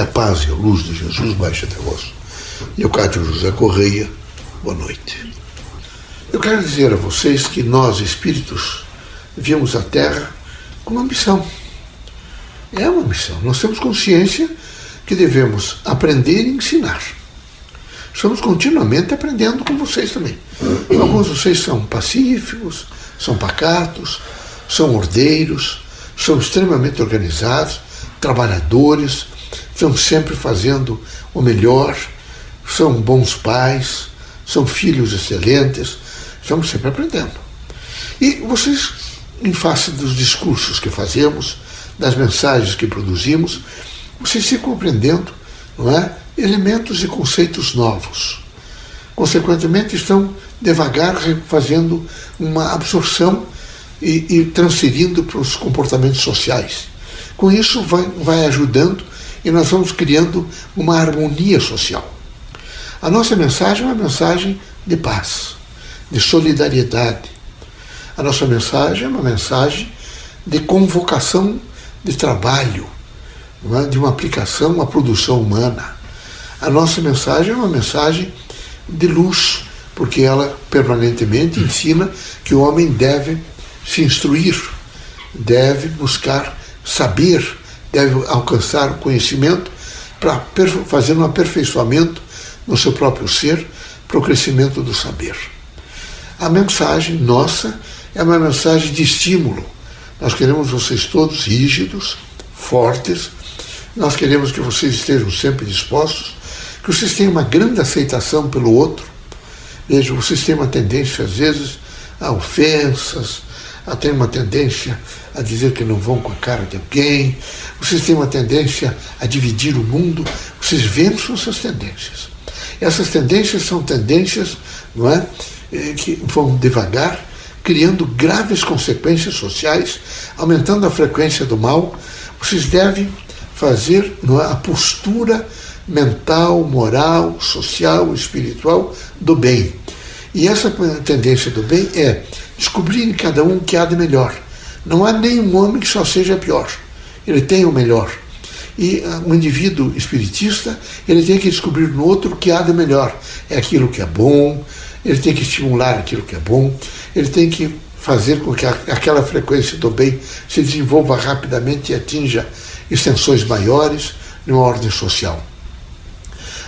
A paz e a luz de Jesus baixe até vós. Eucádio José Correia, boa noite. Eu quero dizer a vocês que nós, espíritos, viemos à Terra com uma missão. É uma missão. Nós temos consciência que devemos aprender e ensinar. Estamos continuamente aprendendo com vocês também. Alguns de vocês são pacíficos, são pacatos, são ordeiros, são extremamente organizados, trabalhadores, estão sempre fazendo o melhor, são bons pais, são filhos excelentes, estamos sempre aprendendo. E vocês, em face dos discursos que fazemos, das mensagens que produzimos, vocês ficam aprendendo não é, elementos e conceitos novos. Consequentemente, estão devagar fazendo uma absorção e, e transferindo para os comportamentos sociais. Com isso, vai, vai ajudando e nós vamos criando uma harmonia social. A nossa mensagem é uma mensagem de paz, de solidariedade. A nossa mensagem é uma mensagem de convocação de trabalho, é? de uma aplicação à produção humana. A nossa mensagem é uma mensagem de luz, porque ela permanentemente ensina que o homem deve se instruir, deve buscar saber, deve alcançar o conhecimento para fazer um aperfeiçoamento no seu próprio ser para o crescimento do saber. A mensagem nossa é uma mensagem de estímulo. Nós queremos vocês todos rígidos, fortes, nós queremos que vocês estejam sempre dispostos, que vocês tenham uma grande aceitação pelo outro. Veja, vocês têm uma tendência, às vezes, a ofensas, a ter uma tendência a dizer que não vão com a cara de alguém, vocês têm uma tendência a dividir o mundo, vocês vençam essas tendências. Essas tendências são tendências não é, eh, que vão devagar, criando graves consequências sociais, aumentando a frequência do mal. Vocês devem fazer não é, a postura mental, moral, social, espiritual do bem. E essa tendência do bem é descobrir em cada um o que há de melhor. Não há nenhum homem que só seja pior. Ele tem o melhor. E ah, um indivíduo espiritista, ele tem que descobrir no outro o que há de melhor. É aquilo que é bom, ele tem que estimular aquilo que é bom, ele tem que fazer com que aquela frequência do bem se desenvolva rapidamente e atinja extensões maiores numa ordem social.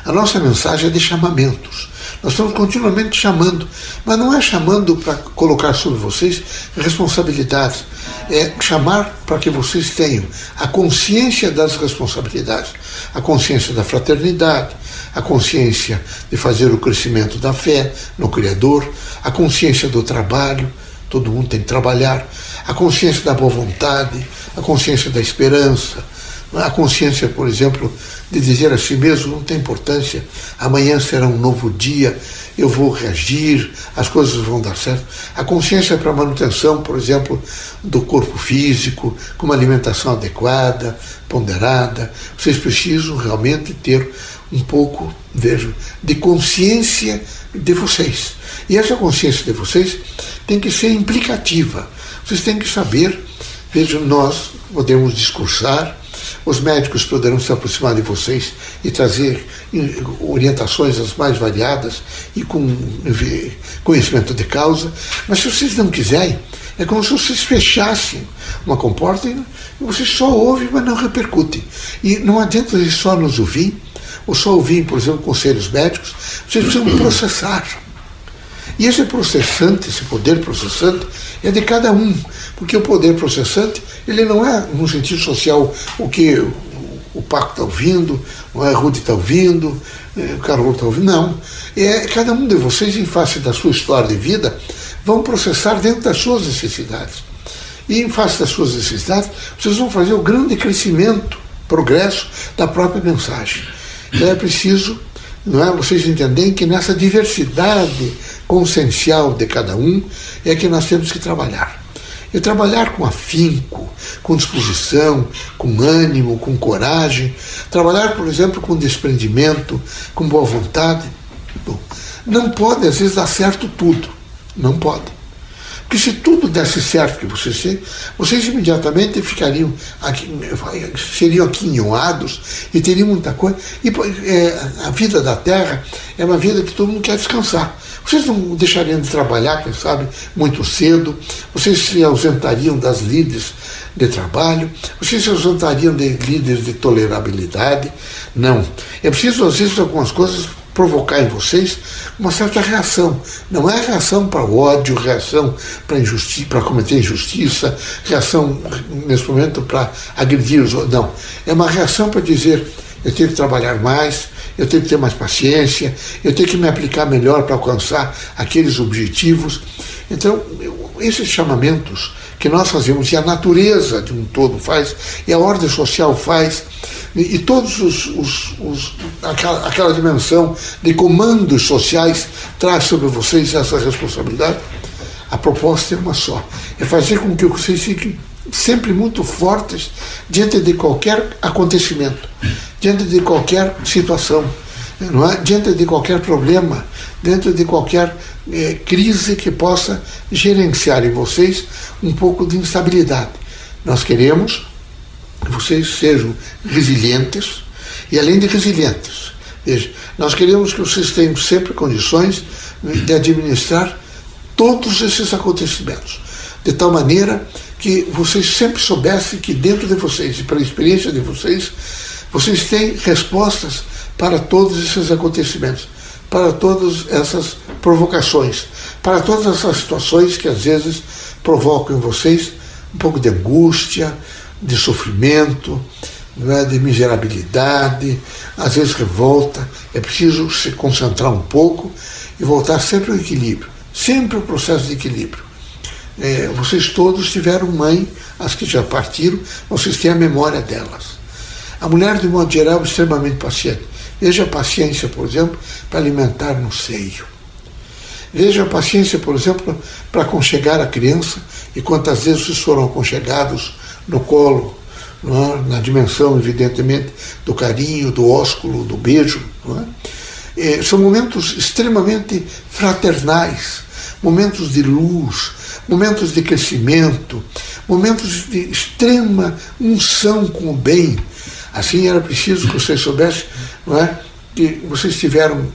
A nossa mensagem é de chamamentos. Nós estamos continuamente chamando, mas não é chamando para colocar sobre vocês responsabilidades, é chamar para que vocês tenham a consciência das responsabilidades, a consciência da fraternidade, a consciência de fazer o crescimento da fé no Criador, a consciência do trabalho, todo mundo tem que trabalhar, a consciência da boa vontade, a consciência da esperança, a consciência, por exemplo, de dizer a si mesmo: não tem importância, amanhã será um novo dia, eu vou reagir, as coisas vão dar certo. A consciência para a manutenção, por exemplo, do corpo físico, com uma alimentação adequada, ponderada. Vocês precisam realmente ter um pouco, vejo, de consciência de vocês. E essa consciência de vocês tem que ser implicativa. Vocês têm que saber, vejam, nós podemos discursar, os médicos poderão se aproximar de vocês e trazer orientações as mais variadas e com conhecimento de causa, mas se vocês não quiserem, é como se vocês fechassem uma comporta e vocês só ouvem, mas não repercutem. E não adianta vocês só nos ouvir, ou só ouvir, por exemplo, conselhos médicos, vocês precisam processar. E esse processante, esse poder processante, é de cada um, porque o poder processante, ele não é, no sentido social, o que o Paco está ouvindo, não é a Rude está ouvindo, é, o Carol está ouvindo, não. É cada um de vocês, em face da sua história de vida, vão processar dentro das suas necessidades. E em face das suas necessidades, vocês vão fazer o grande crescimento, progresso da própria mensagem. Então é preciso não é, vocês entenderem que nessa diversidade consciencial de cada um é que nós temos que trabalhar. E trabalhar com afinco, com disposição, com ânimo, com coragem. Trabalhar, por exemplo, com desprendimento, com boa vontade. Bom, não pode, às vezes, dar certo tudo. Não pode. Porque se tudo desse certo que vocês têm, vocês imediatamente ficariam aqui, seriam aquinhoados e teriam muita coisa. E é, a vida da Terra é uma vida que todo mundo quer descansar. Vocês não deixariam de trabalhar, quem sabe, muito cedo, vocês se ausentariam das líderes de trabalho, vocês se ausentariam de líderes de tolerabilidade. Não. É preciso, às vezes, algumas coisas provocar em vocês uma certa reação. Não é reação para o ódio, reação para injustiça, para cometer injustiça, reação nesse momento para agredir os outros. Não. É uma reação para dizer eu tenho que trabalhar mais, eu tenho que ter mais paciência, eu tenho que me aplicar melhor para alcançar aqueles objetivos. Então, esses chamamentos que nós fazemos, e a natureza de um todo faz, e a ordem social faz, e, e todos os, os, os aquela, aquela dimensão de comandos sociais traz sobre vocês essa responsabilidade. A proposta é uma só: é fazer com que vocês fiquem sempre muito fortes diante de qualquer acontecimento, diante de qualquer situação, não é? diante de qualquer problema, dentro de qualquer é, crise que possa gerenciar em vocês um pouco de instabilidade. Nós queremos que vocês sejam resilientes e, além de resilientes, veja, nós queremos que vocês tenham sempre condições de administrar todos esses acontecimentos, de tal maneira que vocês sempre soubessem que dentro de vocês e pela experiência de vocês, vocês têm respostas para todos esses acontecimentos para todas essas provocações, para todas essas situações que às vezes provocam em vocês um pouco de angústia, de sofrimento, é? de miserabilidade, às vezes revolta. É preciso se concentrar um pouco e voltar sempre ao equilíbrio, sempre o processo de equilíbrio. É, vocês todos tiveram mãe, as que já partiram, vocês têm a memória delas. A mulher, de modo geral, é extremamente paciente. Veja a paciência, por exemplo, para alimentar no seio. Veja a paciência, por exemplo, para aconchegar a criança e quantas vezes vocês foram aconchegados no colo, é? na dimensão, evidentemente, do carinho, do ósculo, do beijo. É? É, são momentos extremamente fraternais, momentos de luz, momentos de crescimento, momentos de extrema unção com o bem. Assim era preciso que vocês soubessem é? que vocês tiveram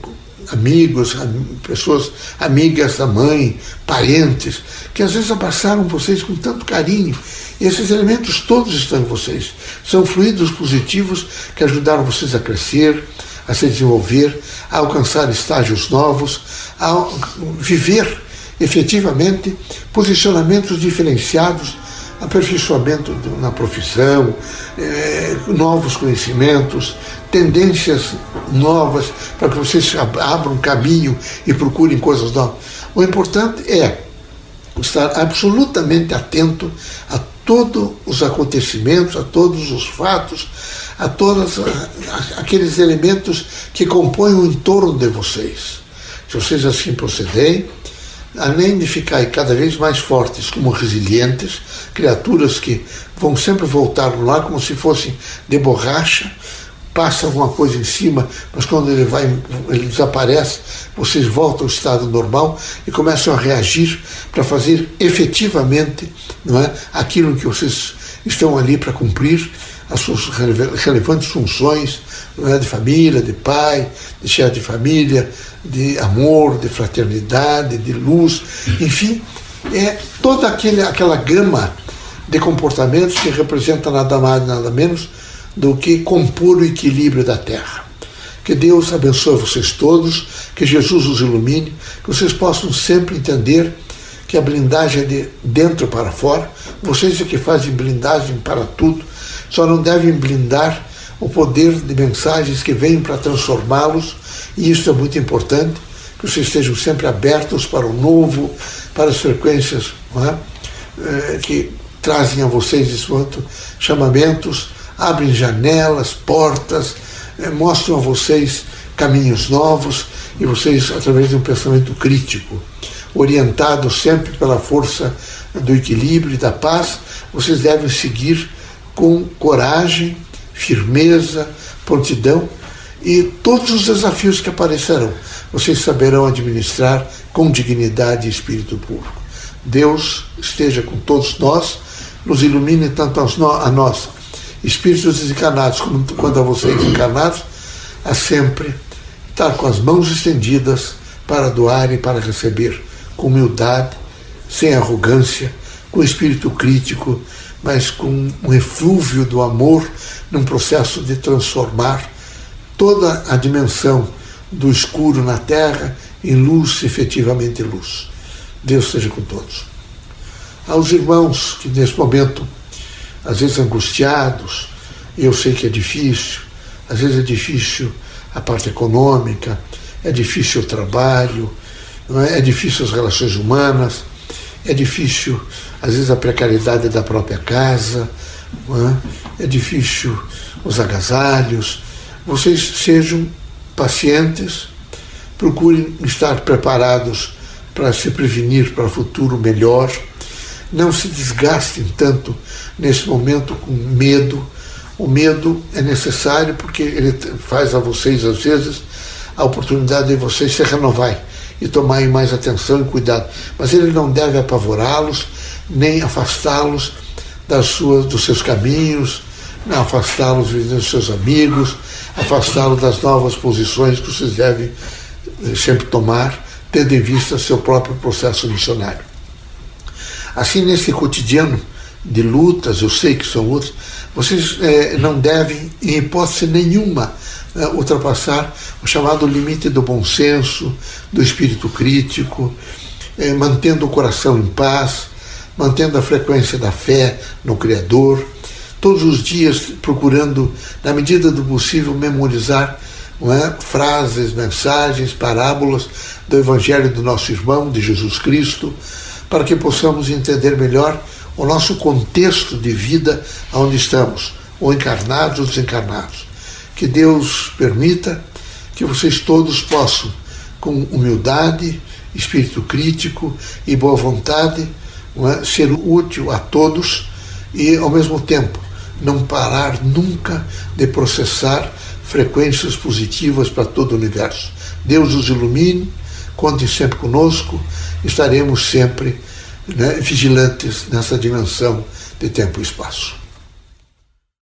amigos, pessoas amigas da mãe, parentes, que às vezes abraçaram vocês com tanto carinho. Esses elementos todos estão em vocês. São fluidos positivos que ajudaram vocês a crescer, a se desenvolver, a alcançar estágios novos, a viver efetivamente posicionamentos diferenciados aperfeiçoamento na profissão, é, novos conhecimentos, tendências novas para que vocês abram caminho e procurem coisas novas. O importante é estar absolutamente atento a todos os acontecimentos, a todos os fatos, a todos aqueles elementos que compõem o entorno de vocês. Se vocês assim procederem, além de ficar cada vez mais fortes como resilientes, criaturas que vão sempre voltar lá como se fossem de borracha, passa alguma coisa em cima, mas quando ele vai, ele desaparece, vocês voltam ao estado normal e começam a reagir para fazer efetivamente não é, aquilo que vocês estão ali para cumprir, as suas relevantes funções é, de família, de pai, de chefe de família, de amor, de fraternidade, de luz, enfim, é toda aquele, aquela gama de comportamentos que representa nada mais nada menos do que compor o equilíbrio da Terra. Que Deus abençoe vocês todos, que Jesus os ilumine, que vocês possam sempre entender que a blindagem é de dentro para fora, vocês é que fazem blindagem para tudo, só não devem blindar o poder de mensagens que vêm para transformá-los, e isso é muito importante, que vocês estejam sempre abertos para o novo, para as frequências é? É, que trazem a vocês momento chamamentos, abrem janelas, portas, é, mostram a vocês caminhos novos e vocês, através de um pensamento crítico, orientado sempre pela força do equilíbrio e da paz, vocês devem seguir com coragem, firmeza, prontidão e todos os desafios que aparecerão, vocês saberão administrar com dignidade e espírito puro. Deus esteja com todos nós, nos ilumine tanto a nós, espíritos desencarnados, como quanto a vocês encarnados, a sempre estar com as mãos estendidas para doar e para receber, com humildade, sem arrogância, com espírito crítico, mas com um eflúvio do amor num processo de transformar toda a dimensão do escuro na terra em luz, efetivamente luz. Deus esteja com todos. Aos irmãos que nesse momento, às vezes angustiados, eu sei que é difícil, às vezes é difícil a parte econômica, é difícil o trabalho, é? é difícil as relações humanas, é difícil, às vezes, a precariedade da própria casa, é? é difícil os agasalhos. Vocês sejam pacientes, procurem estar preparados para se prevenir para o futuro melhor. Não se desgastem tanto nesse momento com medo. O medo é necessário porque ele faz a vocês, às vezes, a oportunidade de vocês se renovarem e tomarem mais atenção e cuidado. Mas ele não deve apavorá-los, nem afastá-los das suas, dos seus caminhos, afastá-los dos seus amigos, afastá-los das novas posições que vocês devem eh, sempre tomar, tendo em vista seu próprio processo missionário. Assim, nesse cotidiano de lutas, eu sei que são lutas, vocês eh, não devem, em hipótese nenhuma, eh, ultrapassar o chamado limite do bom senso, do espírito crítico, eh, mantendo o coração em paz, mantendo a frequência da fé no Criador, todos os dias procurando, na medida do possível, memorizar é, frases, mensagens, parábolas do Evangelho do nosso irmão, de Jesus Cristo, para que possamos entender melhor o nosso contexto de vida onde estamos, ou encarnados ou desencarnados. Que Deus permita que vocês todos possam, com humildade, espírito crítico e boa vontade, é, ser útil a todos e, ao mesmo tempo, não parar nunca de processar frequências positivas para todo o universo. Deus os ilumine, contem sempre conosco, estaremos sempre né, vigilantes nessa dimensão de tempo e espaço.